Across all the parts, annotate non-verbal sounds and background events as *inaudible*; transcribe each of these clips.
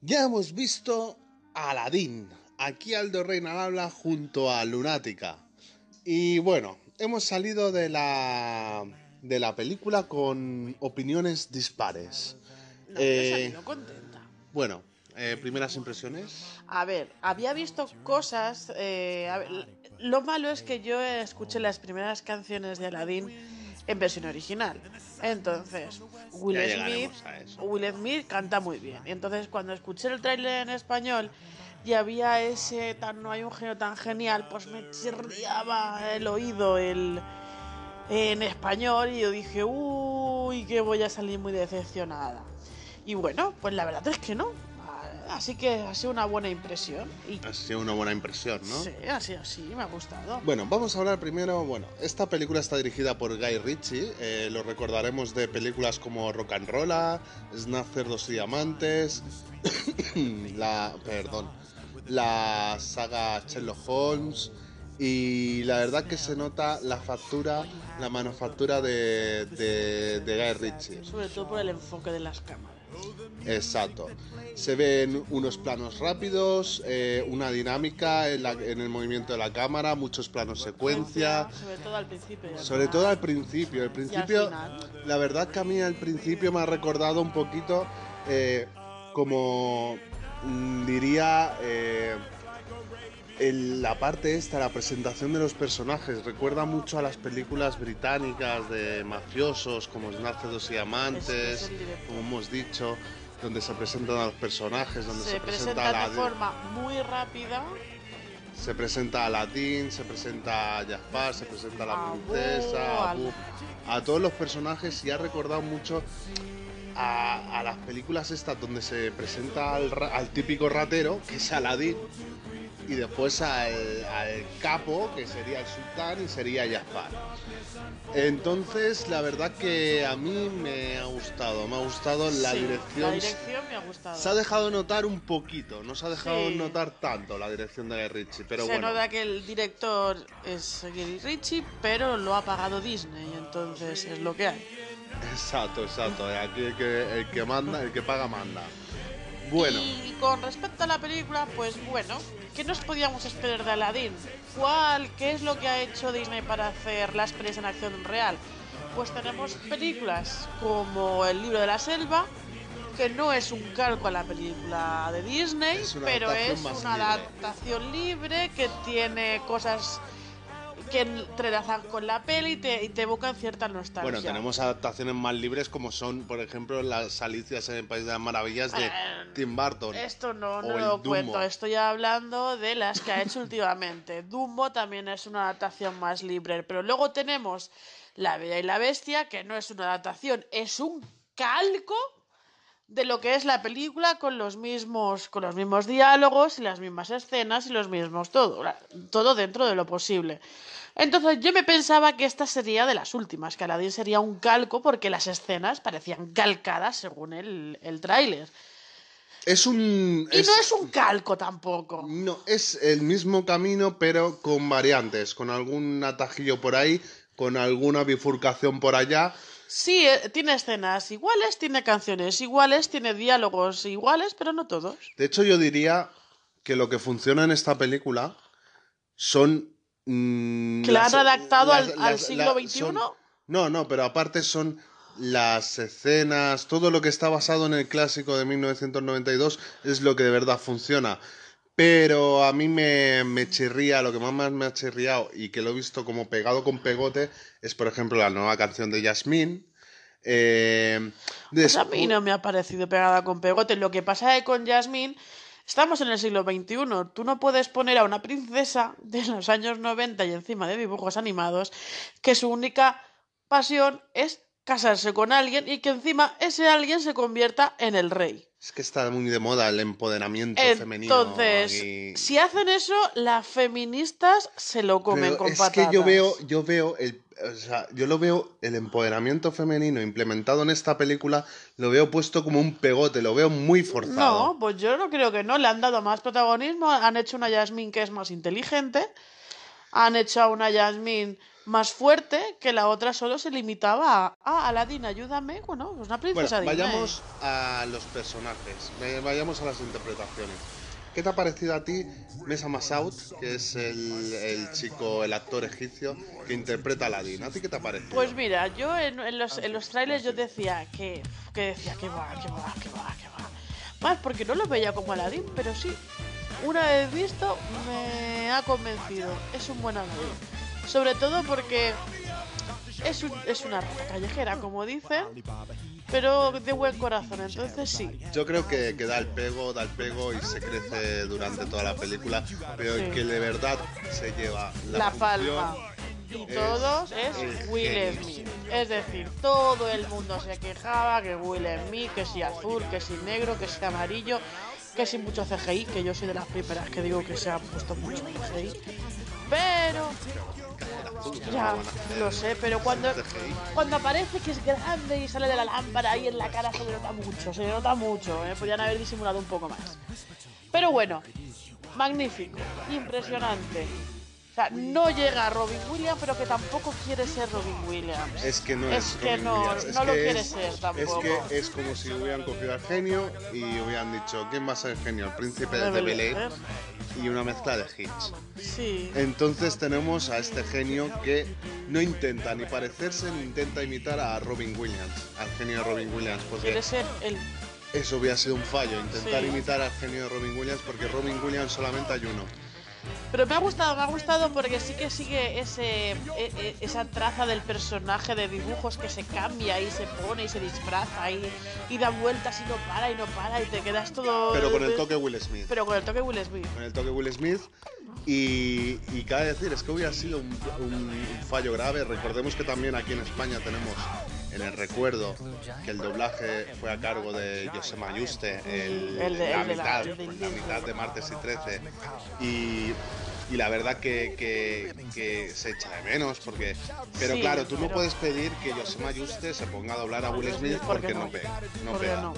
Ya hemos visto a Aladdin, aquí Aldo Reina habla junto a Lunática. Y bueno, hemos salido de la, de la película con opiniones dispares. No, Eh, contenta. Bueno, eh, primeras impresiones. A ver, había visto cosas. eh, ver, lo malo es que yo escuché las primeras canciones de Aladdin en versión original. Entonces, Will Smith. Will Smith canta muy bien. Y entonces, cuando escuché el tráiler en español y había ese tan no hay un genio tan genial, pues me chirriaba el oído el en español y yo dije, uy, que voy a salir muy decepcionada. Y bueno, pues la verdad es que no. Así que ha sido una buena impresión. Y Ha sido una buena impresión, ¿no? sí, así, así, me ha gustado. Bueno, vamos a hablar primero. Bueno, esta película está dirigida por Guy Ritchie. eh, lo recordaremos de películas como Rock and Rolla, y Diamantes, *coughs* la. Perdón. La saga Sherlock Holmes. Y la verdad que se nota la factura, la manufactura de, de, de Guy Ritchie. Sobre todo por el enfoque de las cámaras. Exacto. Se ven unos planos rápidos, eh, una dinámica en, la- en el movimiento de la cámara, muchos planos secuencia. Sobre todo al principio. Sobre todo al principio. El principio, la verdad que a mí al principio me ha recordado un poquito eh, como diría eh, el- la parte esta, la presentación de los personajes. Recuerda mucho a las películas británicas de mafiosos como Snarcedos y Es- Amantes, como hemos dicho, donde se presentan a los personajes, donde se, Se presenta presenta a de la forma muy rápida. se presenta a Latín, se presenta a Jaspar, se presenta a la princesa, a, todos los personajes y ha recordado mucho a, a las películas estas donde se presenta al, típico ratero, que es Aladín, y después al, al capo, que sería el sultán y sería Jaspar. Entonces, la verdad que a mí me ha gustado, me ha gustado la Sí, dirección. La dirección me ha gustado. Se ha dejado notar un poquito, no se ha dejado Sí. notar tanto la dirección de Guy Ritchie, pero se bueno. nota que el director es Guy Ritchie, pero lo ha pagado Disney, entonces es lo que hay. Exacto, exacto. Aquí el que, el que manda, el que paga manda. Bueno, Y con respecto a la película, pues bueno, ¿qué nos podíamos esperar de Aladdin? ¿Cuál, qué es lo que ha hecho Disney para hacer las pelis en acción real? Pues tenemos películas como El libro de la selva, que no es un calco a la película de Disney, pero es una libre. adaptación libre que tiene cosas que entrelazan con la peli y te, y te evocan cierta nostalgia. bueno, tenemos adaptaciones más libres como son, por ejemplo, las Alicias en el País de las Maravillas de Eh, Tim Burton. Esto no, no lo cuento, estoy hablando de las que ha hecho últimamente. *laughs* Dumbo también es una adaptación más libre, pero luego tenemos La Bella y la Bestia, que no es una adaptación, es un calco de lo que es la película con los mismos con los mismos diálogos y las mismas escenas y los mismos todo, todo dentro de lo posible. Entonces yo me pensaba que esta sería de las últimas, que Aladdin sería un calco porque las escenas parecían calcadas según el, el tráiler. Es un. Y no es un calco tampoco. no, es el mismo camino, pero con variantes, con algún atajillo por ahí, con alguna bifurcación por allá. Sí, eh, tiene escenas iguales, tiene canciones iguales, tiene diálogos iguales, pero no todos. De hecho, yo diría que lo que funciona en esta película son. mm, Que la han las- adaptado al- siglo la- XXI. son- No, no, pero aparte son las escenas, todo lo que está basado en el clásico de 1992 es lo que de verdad funciona. Pero a mí me, me chirría, lo que más más me ha chirriado y que lo he visto como pegado con pegote es, por ejemplo, la nueva canción de Yasmín. Eh, Pues a mí no me ha parecido pegada con pegote. Lo que pasa es que con Jasmine estamos en el siglo XXI. Tú no puedes poner a una princesa de los años 90 y encima de dibujos animados que su única pasión es casarse con alguien y que encima ese alguien se convierta en el rey. Es que está muy de moda el empoderamiento femenino. Entonces, si hacen eso, las feministas se lo comen Pero con es patatas. que yo veo, yo veo el, o sea, yo lo veo el empoderamiento femenino implementado en esta película, lo veo puesto como un pegote, lo veo muy forzado. No, pues yo no creo que no. Le han dado más protagonismo. Han hecho una Yasmín que es más inteligente. Han hecho a una Yasmín más fuerte que la otra solo se limitaba a, ah, Aladdin, ayúdame, bueno, pues una princesa bueno, vayamos a los personajes, vayamos a las interpretaciones. ¿Qué te ha parecido a ti Mesa Masoud, que es el, chico, el actor egipcio que interpreta a Aladdin? ¿A ti qué te ha parecido? Pues mira, yo en, los, en los trailers yo decía que, que decía que va, que va, que va, que va. Más porque no lo veía como Aladdin, pero sí, una vez visto me ha convencido. Es un buen Aladdin. Sobre todo porque es, es una rata callejera, como dice pero de buen corazón, entonces sí. Yo creo que, que, da el pego, da el pego y se crece durante toda la película, pero que de verdad se lleva la, la palma. Y todos es, Will Smith. Es decir, todo el mundo se quejaba que Will Smith, que si azul, que si negro, que si amarillo, que si mucho CGI, que yo soy de las primeras que digo que se ha puesto mucho CGI. Pero ya, lo sé, pero cuando, cuando aparece que es grande y sale de la lámpara ahí en la cara se le nota mucho, se le nota mucho, ¿eh? podrían haber disimulado un poco más. Pero bueno, magnífico, impresionante. Sea, no llega a Robin Williams, pero que tampoco quiere ser Robin Williams. Es que no es, es que no, no lo quiere ser tampoco. Es que es como si hubieran cogido al genio y hubieran dicho, ¿quién va a ser el genio? El príncipe de, de Belén y una mezcla de hits. Sí. Entonces tenemos a este genio que no intenta ni parecerse ni intenta imitar a Robin Williams, al genio de Robin Williams. Porque Quiere ser el eso hubiera sido un fallo, intentar imitar al genio de Robin Williams, porque Robin Williams solamente hay uno. Pero me ha gustado, me ha gustado porque sí que sigue ese, e, e, esa traza del personaje de dibujos que se cambia y se pone y se disfraza y, y da vueltas y no para y no para y te quedas todo... Pero con el toque Will Smith. Pero con el toque Will Smith. Con el toque Will Smith. Y, y cabe decir, es que hubiera sido un, un fallo grave. Recordemos que también aquí en España tenemos en el recuerdo que el doblaje fue a cargo de José Mayuste, el, la, mitad, la mitad de martes y 13. Y y la verdad que, que, se echa de menos porque pero claro tú no puedes pedir que José Mayuste se ponga a doblar a Will Smith porque, no? pega no pega no,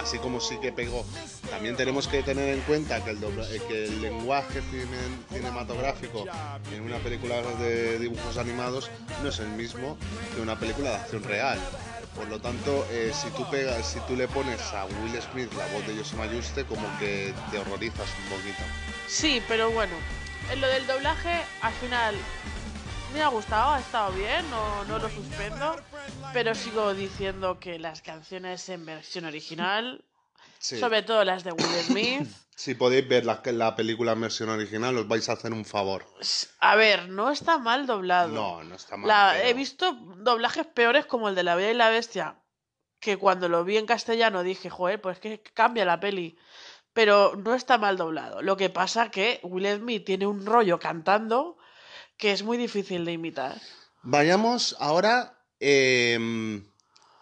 así como sí que pegó también tenemos que tener en cuenta que el, que el lenguaje cinematográfico en una película de dibujos animados no es el mismo que una película de acción real por lo tanto, eh, si tú pegas, si tú le pones a Will Smith la voz de José Mayuste, como que te horrorizas un poquito. Sí, pero bueno, en lo del doblaje, al final me ha gustado, ha estado bien, no, no lo suspendo, pero sigo diciendo que las canciones en versión original, sobre todo las de Will Smith. *laughs* Si podéis ver la, la, película en versión original, os vais a hacer un favor. A ver, no está mal doblado. No, no está mal. He visto doblajes peores como el de La Bella y la Bestia, que cuando lo vi en castellano dije, joder, pues que cambia la peli pero no está mal doblado. Lo que pasa que Will Smith tiene un rollo cantando que es muy difícil de imitar. Vayamos ahora. Eh,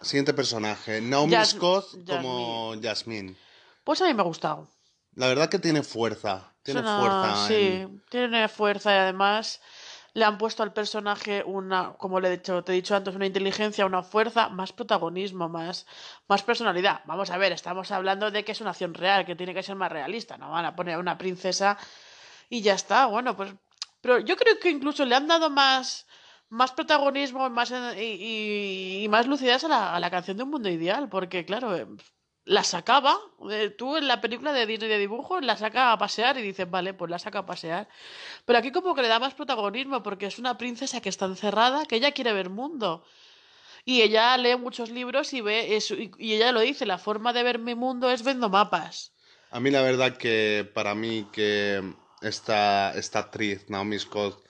siguiente personaje. Naomi Scott como Jasmine. Pues a mí me ha gustado. La verdad que tiene fuerza. Tiene fuerza. Sí, tiene fuerza y además le han puesto al personaje una, como le he dicho, te he dicho antes, una inteligencia, una fuerza, más protagonismo, más, más personalidad. Vamos a ver, estamos hablando de que es una acción real, que tiene que ser más realista, no van a poner a una princesa y ya está. Bueno, pues, pero yo creo que incluso le han dado más, más protagonismo más, y, y, más lucidez a la, a la canción de un mundo ideal, porque claro, la sacaba, eh, tú en la película de Disney de dibujos la saca a pasear y dices, vale, pues la saca a pasear. Pero aquí como que le da más protagonismo porque es una princesa que está encerrada, que ella quiere ver mundo. Y ella lee muchos libros y ve eso, y, ella lo dice, la forma de ver mi mundo es viendo mapas. A mí la verdad que para mí que esta, esta actriz, Naomi Scott,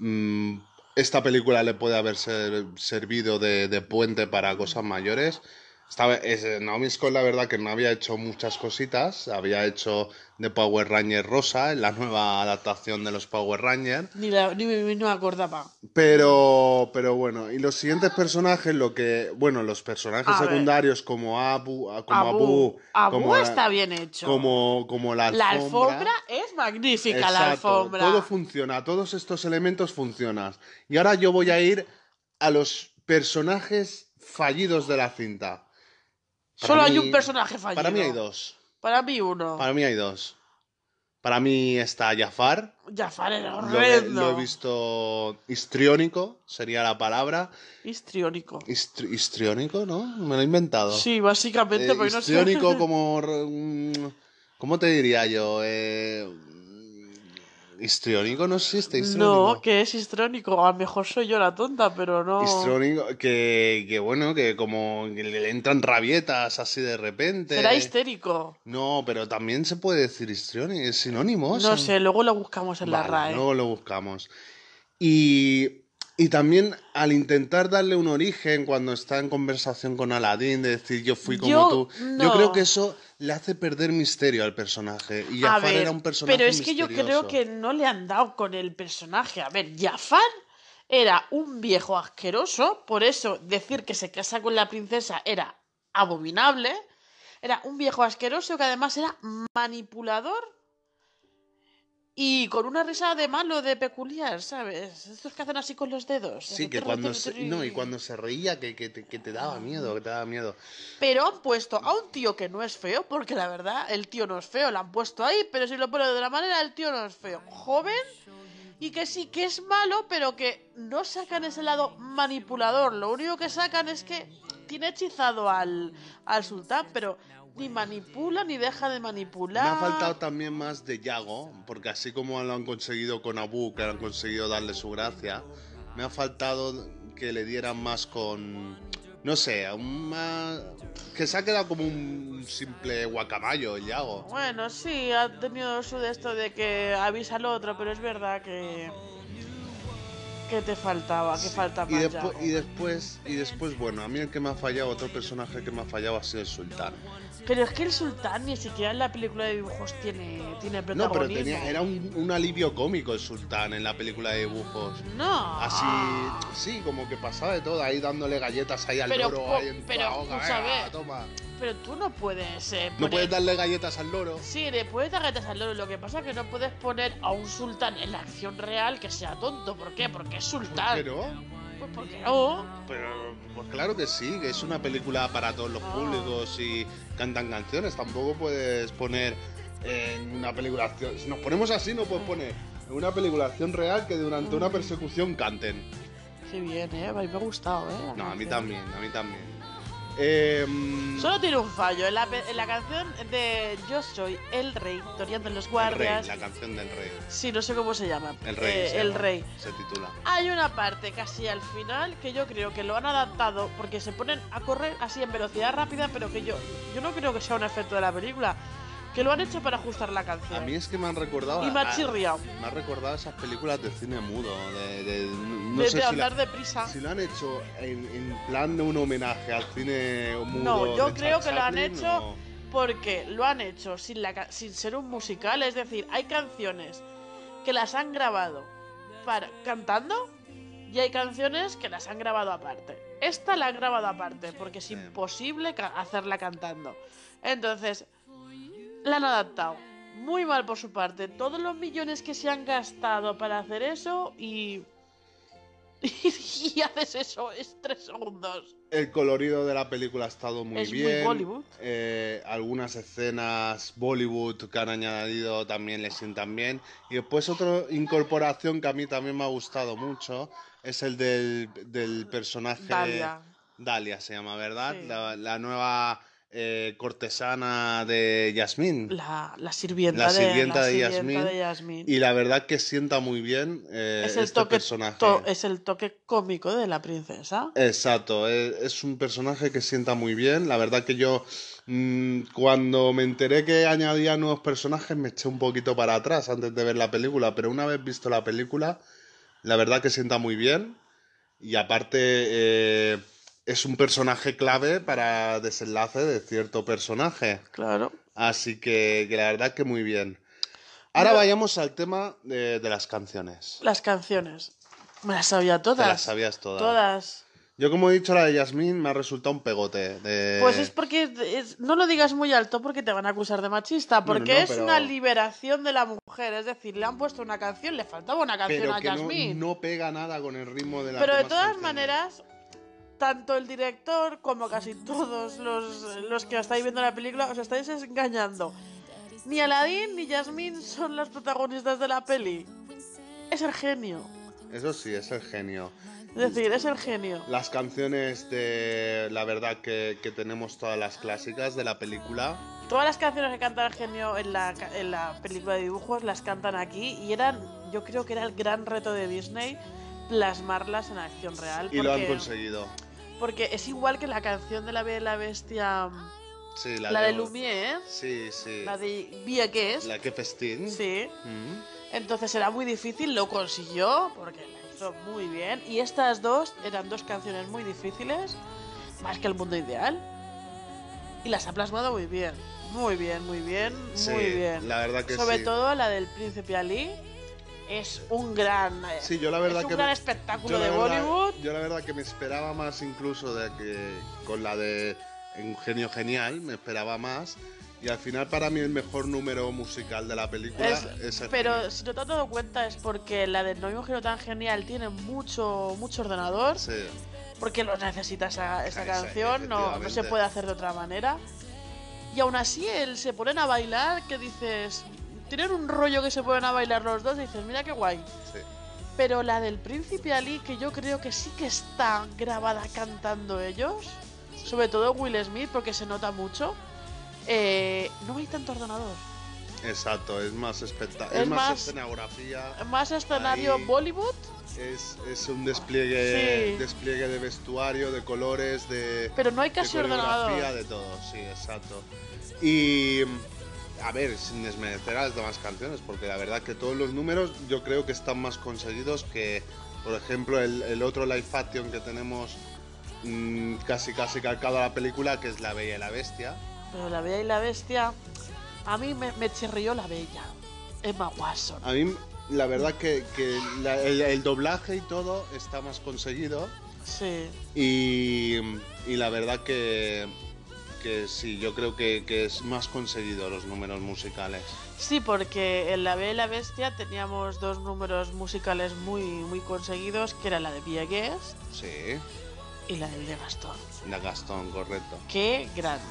mm, esta película le puede haber servido de puente para cosas mayores estaba, es, Naomi Scott, la verdad, que no había hecho muchas cositas. Había hecho de Power Ranger Rosa, en la nueva adaptación de los Power Rangers. Ni, la, ni, no me acordaba. Pero, pero bueno, y los siguientes personajes, lo que. Bueno, los personajes secundarios como Abu. Como Abu. Abu, como está bien hecho. Como, como la alfombra. La alfombra es magnífica, la alfombra. Todo funciona, todos estos elementos funcionan. Y ahora yo voy a ir a los personajes fallidos de la cinta. Solo hay un personaje fallido. Para mí hay dos. Para mí uno. Para mí hay dos. Para mí está Jafar. Jafar era horrendo. lo he visto histriónico, sería la palabra. Histriónico. Histri- histriónico, ¿no? Me lo he inventado. Sí, básicamente, Eh, porque no sé. histriónico *laughs* como... mm, ¿Cómo te diría yo? Eh, histriónico no existe. Histriónico. No, que es histrónico. A lo mejor soy yo la tonta, pero no. Histriónico, que, que bueno, que como le entran rabietas así de repente. Será histérico. No, pero también se puede decir histriónico, es sinónimo. No sé, luego lo buscamos en la RAE. Luego lo buscamos. Y, y también al intentar darle un origen cuando está en conversación con Aladdin, de decir yo fui como Yo- tú, yo creo que eso le hace perder misterio al personaje. Y Jafar ver, era un personaje pero es que yo creo que no le han dado con el personaje. A ver, Jafar era un viejo asqueroso, por eso decir que se casa con la princesa era abominable. Era un viejo asqueroso que además era manipulador y con una risa de malo, de peculiar, ¿sabes? Estos que hacen así con los dedos. Sí, que cuando se, no, y cuando se reía que, que te, que te daba miedo, que te daba miedo. Pero han puesto a un tío que no es feo, porque la verdad, el tío no es feo, lo han puesto ahí, pero si lo ponen de otra manera, el tío no es feo. Joven y que sí, que es malo, pero que no sacan ese lado manipulador. Lo único que sacan es que tiene hechizado al, al sultán, pero ni manipula ni deja de manipular. Me ha faltado también más de Yago, porque así como lo han conseguido con Abu, que han conseguido darle su gracia, me ha faltado que le dieran más con. No sé, un más. Que se ha quedado como un simple guacamayo el Yago. Bueno, sí, ha tenido su de esto de que avisa al otro, pero es verdad que. que te faltaba, que falta Y, más. despu- y después, y después, bueno, a mí el que me ha fallado, otro personaje que me ha fallado ha sido el sultán. Pero es que el sultán ni siquiera en la película de dibujos tiene, tiene No, pero protagonismo. tenía, era un, un alivio cómico el sultán en la película de dibujos. No. Así, sí, como que pasaba de todo, ahí dándole galletas ahí al Pero loro, ahí en pero, escucha, venga, ve. toma. Pero tú no puedes. eh, No puedes darle galletas al loro. Sí, le puedes dar galletas al loro. Lo que pasa es que no puedes poner a un sultán en la acción real que sea tonto. ¿Por qué? Porque es sultán. Pero, Pues porque no. pero, pues claro que sí, que es una película para todos los públicos y cantan canciones. Tampoco puedes poner en una película acción. Si nos ponemos así, no puedes poner en una película acción real que durante una persecución canten. Qué bien, eh. A mí me ha gustado, eh. No, a mí también, a mí también. Em, Solo tiene un fallo. En la, pe- en la canción de Yo soy el rey, toreando en los el rey, guardias. la canción del rey. Sí, no sé cómo se llama. El rey. Eh, se el llama, rey. Se titula. Hay una parte casi al final que yo creo que lo han adaptado porque se ponen a correr así en velocidad rápida, pero que yo, yo no creo que sea un efecto de la película. Que lo han hecho para ajustar la A canción. mí es que me han recordado. y me ha a- chirriado. Me ha recordado esas películas de cine mudo. De, de- no de sé de si, andar la- deprisa. si lo han hecho en, en plan de un homenaje al cine mudo. No, yo creo que lo han hecho o- porque lo han hecho sin, la, ca- sin ser un musical. Es decir, hay canciones que las han grabado para, cantando y hay canciones que las han grabado aparte. Esta la han grabado aparte porque es imposible ca- hacerla cantando. Entonces, la han adaptado. Muy mal por su parte. Todos los millones que se han gastado para hacer eso y... *laughs* y haces eso, es tres segundos. El colorido de la película ha estado muy Es muy bien. Bollywood. Eh, algunas escenas Bollywood que han añadido también le sientan bien. Y después otra incorporación que a mí también me ha gustado mucho es el del, del personaje... Dalia. Dalia se llama, ¿verdad? Sí. La, la nueva eh, cortesana de Yasmín. La, la sirvienta, La de, la de sirvienta de Yasmín. Y la verdad que sienta muy bien eh, es, el este toque, personaje. to- es el toque cómico de la princesa. Exacto, es, es un personaje que sienta muy bien. La verdad que yo mm, cuando me enteré que añadía nuevos personajes me eché un poquito para atrás antes de ver la película, pero una vez visto la película, la verdad que sienta muy bien. Y aparte eh, es un personaje clave para desenlace de cierto personaje. Claro. Así que, que la verdad que muy bien. Ahora vayamos al tema de, de las canciones. Las canciones. Me las sabía Te todas. las sabías todas. Todas. Yo, como he dicho, la de Yasmín me ha resultado un pegote. De... Pues es porque es- no lo digas muy alto porque te van a acusar de machista, Bueno, porque no, es pero- una liberación de la mujer, es decir, le han puesto una canción, le faltaba una canción Pero a que no, Yasmín. no pega nada con el ritmo de la Pero de todas maneras, tanto el director como casi *laughs* todos los, los que estáis viendo la película os estáis engañando. Ni Aladdin ni Jasmine son las protagonistas de la peli. Es el genio. Eso sí, es el genio. Es decir, es el genio. Las canciones de. La verdad que, que tenemos todas las clásicas de la película. Todas las canciones que canta el genio en la, en la película de dibujos las cantan aquí y eran, yo creo que era el gran reto de Disney plasmarlas en acción real. Y lo han conseguido. Porque es igual que la canción de la Bella y la Bestia, Sí, la, la, de Lumière, Sí, sí. la de Via que es. La que festín. Sí. Mm. Entonces era muy difícil, lo consiguió porque la hizo muy bien. Y estas dos eran dos canciones muy difíciles, más que el mundo ideal. Y las ha plasmado muy bien. Muy bien, muy bien, Sí, muy bien. la verdad que Sobre sí. todo la del Príncipe Ali es un gran. Sí, yo la verdad es un que gran me- espectáculo de verdad, Bollywood. yo la verdad que me esperaba más incluso de que con la de Un genio genial, me esperaba más. Y al final para mí el mejor número musical de la película Es- es, el pero si no te has dado cuenta es porque la de No hay un giro tan genial tiene mucho, mucho ordenador. Sí, porque lo necesita esa, esa canción, no, no se puede hacer de otra manera. Y aún así, él se ponen a bailar, que dices, tienen un rollo que se ponen a bailar los dos, y dices, mira qué guay. sí. Pero la del príncipe Ali, que yo creo que sí que está grabada cantando ellos, sobre todo Will Smith, porque se nota mucho, eh, no hay tanto ordenador. Exacto, es más espectacular. Es Es, más, más- escenografía. Más escenario Ahí. Bollywood, Es, es un despliegue, Sí. despliegue de vestuario, de colores, de, pero no hay casi ordenador. de todo, sí, exacto. Y a ver, sin desmerecer a las demás canciones, porque la verdad que todos los números yo creo que están más conseguidos que, por ejemplo, el, el otro live action que tenemos mm, casi casi calcado a la película, que es La Bella y la Bestia. Pero la Bella y la Bestia, a mí me, me chirrió la Bella. Emma Watson. A mí, la verdad que, que la- el, el doblaje y todo está más conseguido. Sí. Y, y la verdad que, que sí, yo creo que, que es más conseguido los números musicales. Sí, porque en La Bella y la Bestia teníamos dos números musicales muy, muy conseguidos, que era la de Via Guest Sí, y la del de Gastón. la Gastón, correcto. Qué grande.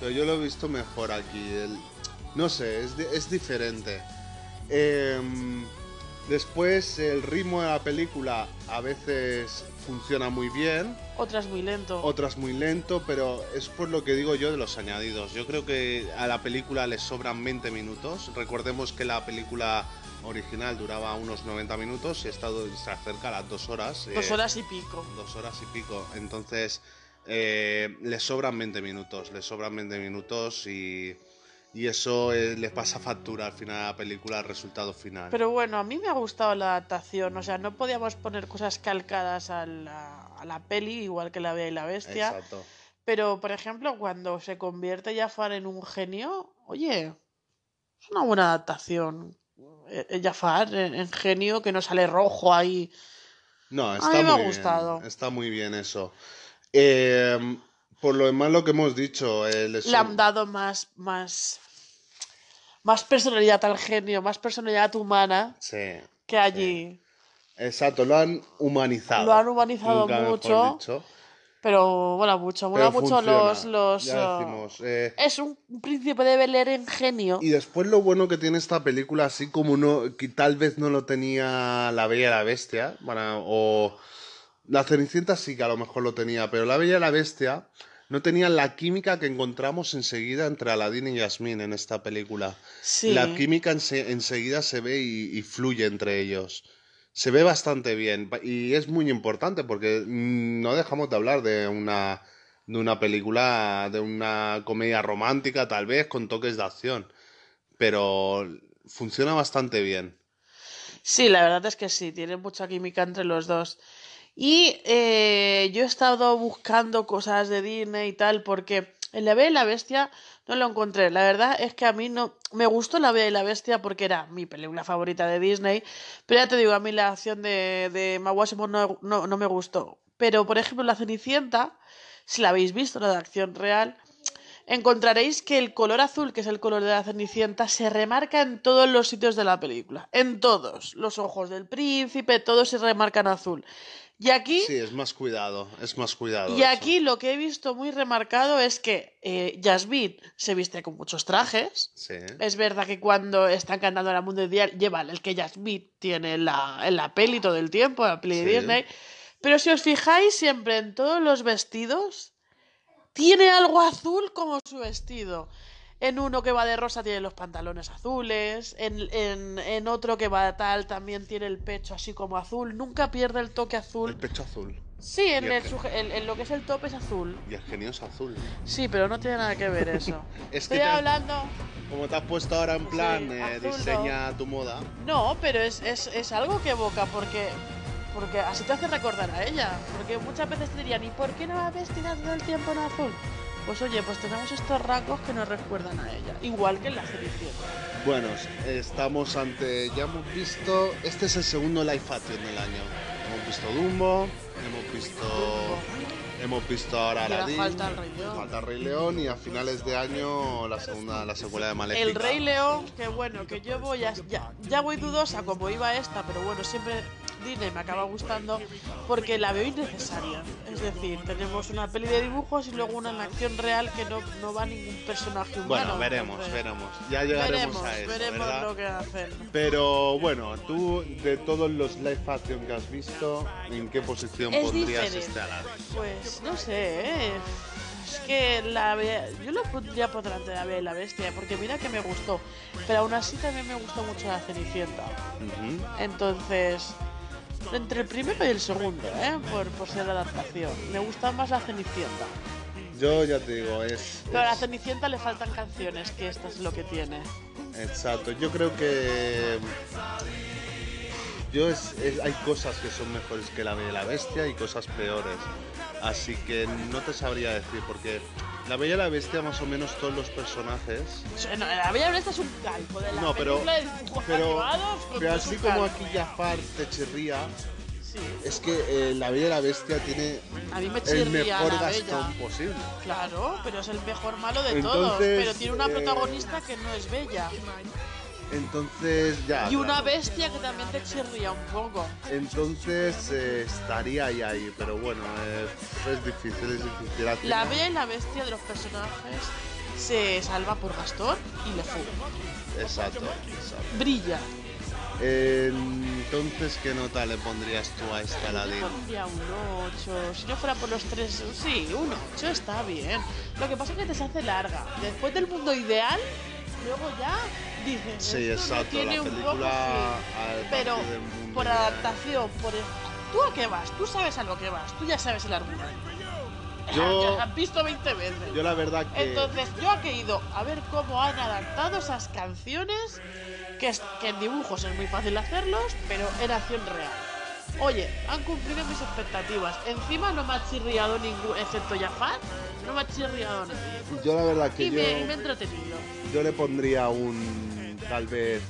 Pero yo lo he visto mejor aquí. el- no sé, es, es diferente. Em, después, el ritmo de la película a veces funciona muy bien. Otras muy lento. otras muy lento, pero es por lo que digo yo de los añadidos. Yo creo que a la película le sobran 20 minutos. Recordemos que la película original duraba unos 90 minutos y esta se acerca a las dos horas. Dos eh, horas y pico. dos horas y pico. Entonces, eh, le sobran 20 minutos, le sobran 20 minutos y, y eso eh, le pasa factura al final a la película, al resultado final. Pero bueno, a mí me ha gustado la adaptación. O sea, no podíamos poner cosas calcadas a la, a la peli, igual que La Bella y la Bestia. Exacto. Pero, por ejemplo, cuando se convierte Jafar en un genio, oye, es una buena adaptación. Eh, eh, Jafar en, en genio, que no sale rojo ahí. No, A está mí me ha muy gustado. Bien, está muy bien eso. Eh, por lo demás, lo que hemos dicho, eh, le Le han dado más, más, más personalidad al genio, más personalidad humana Sí, que allí. Exacto, lo han humanizado. Lo han humanizado Nunca mucho. Pero mola mucho, mola mucho los... los ya decimos, eh, es un príncipe de Bel Air en genio. Y después lo bueno que tiene esta película, así como no, que tal vez no lo tenía La Bella y la Bestia, bueno, o La Cenicienta sí que a lo mejor lo tenía, pero La Bella y la Bestia no tenían la química que encontramos enseguida entre Aladdin y Yasmín en esta película. Sí. La química ense- enseguida se ve y, y fluye entre ellos. Se ve bastante bien y es muy importante porque mm, no dejamos de hablar de una, de una película, de una comedia romántica tal vez con toques de acción, pero funciona bastante bien. Sí, la verdad es que sí, tiene mucha química entre los dos. Y eh, yo he estado buscando cosas de Disney y tal, porque en La Bella y la Bestia no lo encontré. La verdad es que a mí no. Me gustó La Bella y la Bestia porque era mi película favorita de Disney. Pero ya te digo, a mí la acción de, de no, no, no me gustó. Pero, por ejemplo, La Cenicienta, si la habéis visto, la de acción real, encontraréis que el color azul, que es el color de la Cenicienta, se remarca en todos los sitios de la película. En todos. Los ojos del príncipe, todos se remarcan azul. Y aquí, Sí, es más cuidado, es más cuidado. y eso. aquí lo que he visto muy remarcado es que eh, Yasmín se viste con muchos trajes. Sí. Es verdad que cuando están cantando la mundial llevan el que Yasmín tiene en la, en la peli todo el tiempo, en la peli de. Disney. Pero si os fijáis, siempre en todos los vestidos tiene algo azul como su vestido. En uno que va de rosa tiene los pantalones azules. En, en, en otro que va tal también tiene el pecho así como azul. Nunca pierde el toque El azul. pecho azul. Sí, en, el el en- en lo que es el tope es azul. Y el genio es azul. Sí, pero no tiene nada que ver eso. *laughs* Es que Estoy hablando. Como te has puesto ahora en Sí, plan, eh, azul, ¿no? diseña tu moda. No, pero es, es, es algo que evoca porque, porque así te hace recordar a ella. Porque muchas veces te dirían, ¿y por qué no va vestida todo el tiempo en azul? Pues oye, pues tenemos estos rasgos que nos recuerdan a ella. Igual que en la Cenicienta. Bueno, estamos ante. Ya hemos visto. Este es el segundo live action del año. Hemos visto Dumbo, hemos visto. Hemos visto ahora Aladdin, falta el Rey León. falta el Rey León y a finales de año la segunda, la secuela de Maléfica. El Rey León, que bueno, que yo voy a, ya, ya voy dudosa como iba esta, pero bueno, siempre Disney me acaba gustando porque la veo innecesaria. Es decir, tenemos una peli de dibujos y luego una en acción real que no, no va ningún personaje humano. Bueno, veremos, entonces, veremos. Ya llegaremos Veremos, a eso, veremos ¿verdad? lo que hacen. Pero bueno, tú de todos los live action que has visto, ¿en qué posición Es diferente. este Aladdin? Pues no sé, ¿eh? Es que la yo lo pondría por delante de la Bella y la Bestia, porque mira que me gustó. Pero aún así también me gustó mucho la Cenicienta. Entonces, entre el primero y el segundo, ¿eh? Por, por ser adaptación. Me gusta más la Cenicienta. Yo ya te digo, es. Pero a la es- Cenicienta le faltan canciones, que esta es lo que tiene. Exacto, yo creo que. Yo es, es- hay cosas que son mejores que la la Bestia y cosas peores. Así que no te sabría decir, porque la Bella y la Bestia, más o menos todos los personajes. No, la Bella y la Bestia es un calco de la No, pero- de Pero, pero así como aquí Jafar te chirría, Sí. es que eh, la Bella y la Bestia tiene me el mejor Gastón Bella. posible. Claro, pero es el mejor malo de todos. Entonces, Pero tiene una eh, protagonista que no es bella. Entonces, ya. Y una claro. bestia que también te chirría un poco. Entonces eh, estaría ahí, ahí, pero bueno, eh, es difícil, es difícil. La bella y la bestia de los personajes se salva por Gastón y Le Fou. Exacto, exacto. Brilla. Eh, entonces, ¿qué nota le pondrías tú a este Yo Aladdin? pondría un 8. Si yo fuera por los tres, sí, un 8 está bien. Lo que pasa es que te se hace larga. Después del mundo ideal, luego ya Sí, exacto, tiene la película poco, sí. al Pero mundo por adaptación, por. ¿Tú a qué vas? Tú sabes a lo que vas. Tú ya sabes el argumento. Yo- Ya has visto 20 veces. Yo la verdad que... Entonces, yo he ido a ver cómo han adaptado esas canciones, que, es- que en dibujos es muy fácil hacerlos, pero en acción real. Oye, han cumplido mis expectativas. Encima no me ha chirriado ningún, excepto Jafar, no me ha chirriado nadie. Yo la verdad que Y yo, me, y me he entretenido. yo le pondría un... tal vez...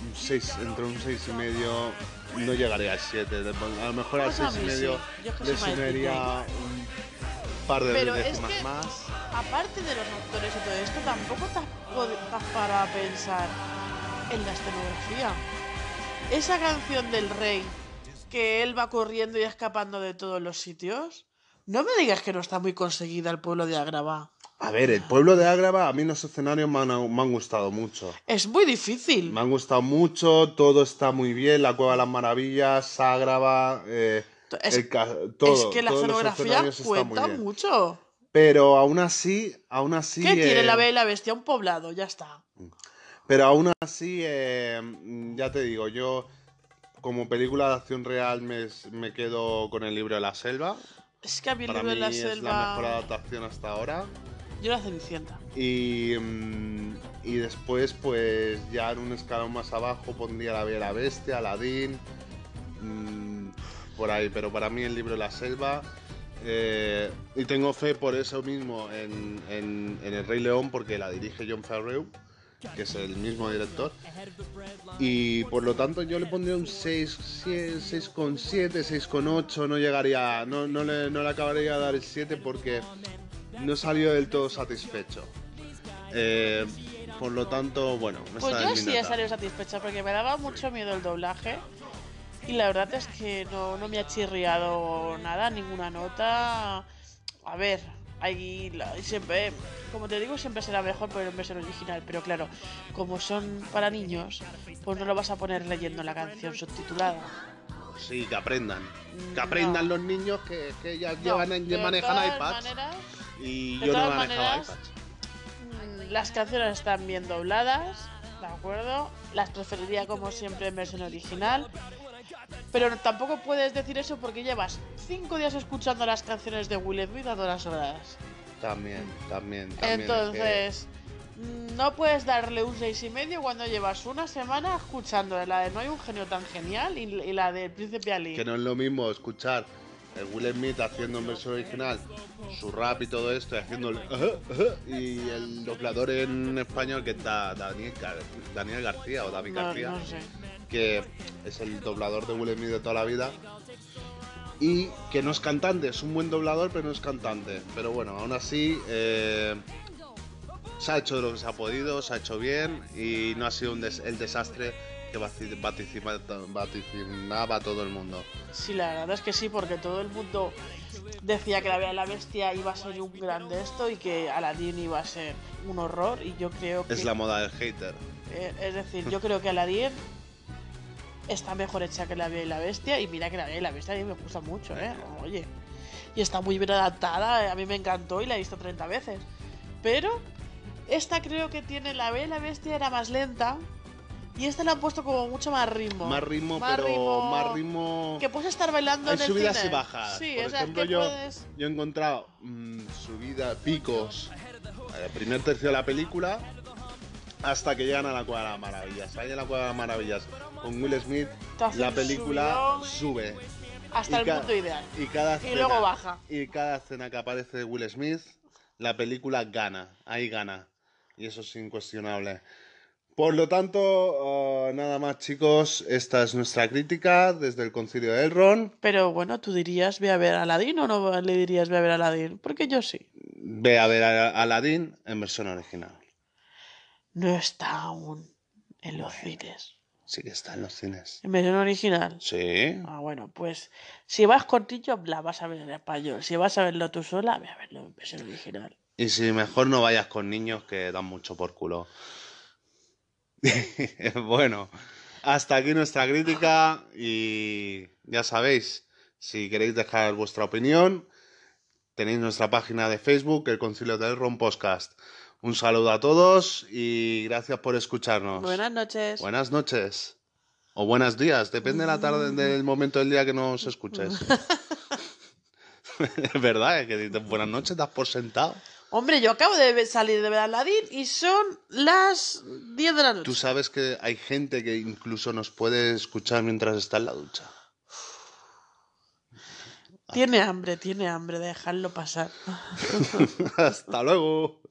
Un 6, entre un 6 y medio... No llegaría al 7, a lo mejor al Pues a 6 y mí sí, medio le sumaría un par de Pero es décimas que- más. Aparte de los actores y todo esto, tampoco te has, pod- te has parado a pensar en la escenografía. Esa canción del rey, que él va corriendo y escapando de todos los sitios, no me digas que no está muy conseguida el pueblo de Agrava. A ver, el pueblo de Ágrava, a mí los escenarios me han, me han gustado mucho. Es muy difícil. Me han gustado mucho, todo está muy bien, la Cueva de las Maravillas, Ágrava, eh, Es, el todo. es que la escenografía cuenta mucho. Pero aún así, aún así... ¿Qué tiene eh, la Bella y la Bestia? Un poblado, ya está. Pero aún así, eh, ya te digo, yo como película de acción real me, me quedo con el libro de la selva. Es que a mí el libro de la es la selva... mejor adaptación hasta ahora. Yo la Cenicienta. Y, mm, y después, pues ya en un escalón más abajo pondría la Bella Bestia, Aladdin, mm, por ahí. Pero para mí el libro de la selva. eh, y tengo fe por eso mismo en, en- en El Rey León, porque la dirige John Favreau, que es el mismo director. Y por lo tanto yo le pondría un 6, 6,7, 6,8. No llegaría, no, no, le, no le acabaría de dar el 7 porque no salió del todo satisfecho. Eh, por lo tanto, bueno, Pues yo sí he salido satisfecha porque me daba mucho miedo el doblaje. Y la verdad es que no, no me ha chirriado nada, ninguna nota. A ver, hay la- siempre, como te digo, siempre será mejor por el versión original, pero claro, como son para niños, pues no lo vas a poner leyendo la canción subtitulada. Sí, que aprendan. Que No. aprendan los niños que, que ya No, llevan, de manejan iPads. maneras, y de yo no todas maneras, mm, las canciones están bien dobladas, ¿de acuerdo? Las preferiría como siempre en versión original. Pero tampoco puedes decir eso porque llevas cinco días escuchando las canciones de Will Smith a todas horas. También, también, también. es que- Entonces, no puedes darle un seis y medio cuando llevas una semana escuchando la de No hay un genio tan genial y, y la del Príncipe Ali. Que no es lo mismo escuchar el Will Smith haciendo en versión original su rap y todo esto y haciendo el *laughs* y el doblador en español que está Daniel, Gar- Daniel García o David no, García no sé. que es el doblador de Will Smith de toda la vida y que no es cantante, es un buen doblador pero no es cantante pero bueno, aún así eh, se ha hecho lo que se ha podido, se ha hecho bien y no ha sido un des- el desastre que vaticinaba todo el mundo. Sí, la verdad es que sí, porque todo el mundo decía que la Bella y la Bestia iba a ser un gran de esto y que Aladdin iba a ser un horror y yo creo que... Es la moda del hater. eh, es decir, yo *laughs* creo que Aladdin está mejor hecha que la Bella y la Bestia y mira que la Bella y la Bestia a mí me gusta mucho, ¿eh? Oye. Y está muy bien adaptada, a mí me encantó y la he visto 30 veces. Pero esta creo que tiene la Bella y la Bestia era más lenta y esta la han puesto como mucho más ritmo. Más ritmo, pero ritmo- más ritmo. Que puedes estar bailando Hay en el subidas cine. y bajas. Sí, Por o sea, ejemplo, yo, puedes... yo he encontrado mm, subidas, picos, el primer tercio de la película, hasta que llegan a la Cueva de las Maravillas. Ahí en la Cueva de las Maravillas, con Will Smith, la película sube. Hasta y el punto ideal. Y cada escena, luego baja. Y cada escena que aparece Will Smith, la película gana. Ahí gana. Y eso es incuestionable. Por lo tanto, uh, nada más chicos, esta es nuestra crítica desde el concilio de Elrond. Pero bueno, tú dirías, ve a ver a Aladdin o no le dirías, ve a ver a Aladdin. Porque yo sí. Ve a ver a Aladdin en versión original. No está aún en los cines. Sí que está en los cines. En versión original. Sí. Ah, bueno, pues si vas cortillo, la vas a ver en español. Si vas a verlo tú sola, ve a verlo en versión original. Y si mejor no vayas con niños que dan mucho por culo. *laughs* bueno, hasta aquí nuestra crítica y ya sabéis, si queréis dejar vuestra opinión, tenéis nuestra página de Facebook, el Concilio del Ron Podcast. Un saludo a todos y gracias por escucharnos. Buenas noches. Buenas noches. O buenos días, depende de la tarde, del momento del día que nos escuches. *laughs* *laughs* es verdad, es que dices buenas noches, das por sentado. Hombre, yo acabo de salir de ver Aladdin y son las 10 de la noche. Tú sabes que hay gente que incluso nos puede escuchar mientras está en la ducha. Tiene hambre, tiene hambre, dejarlo pasar. *laughs* Hasta luego.